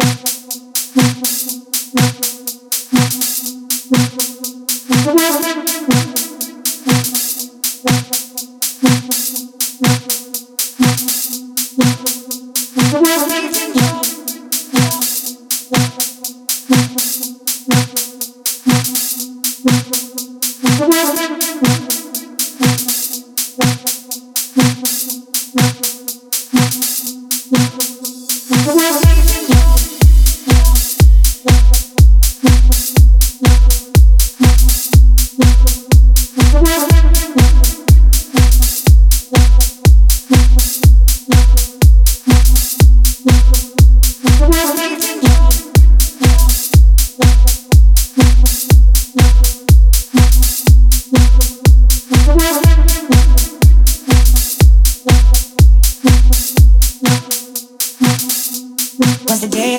Thank you. Today.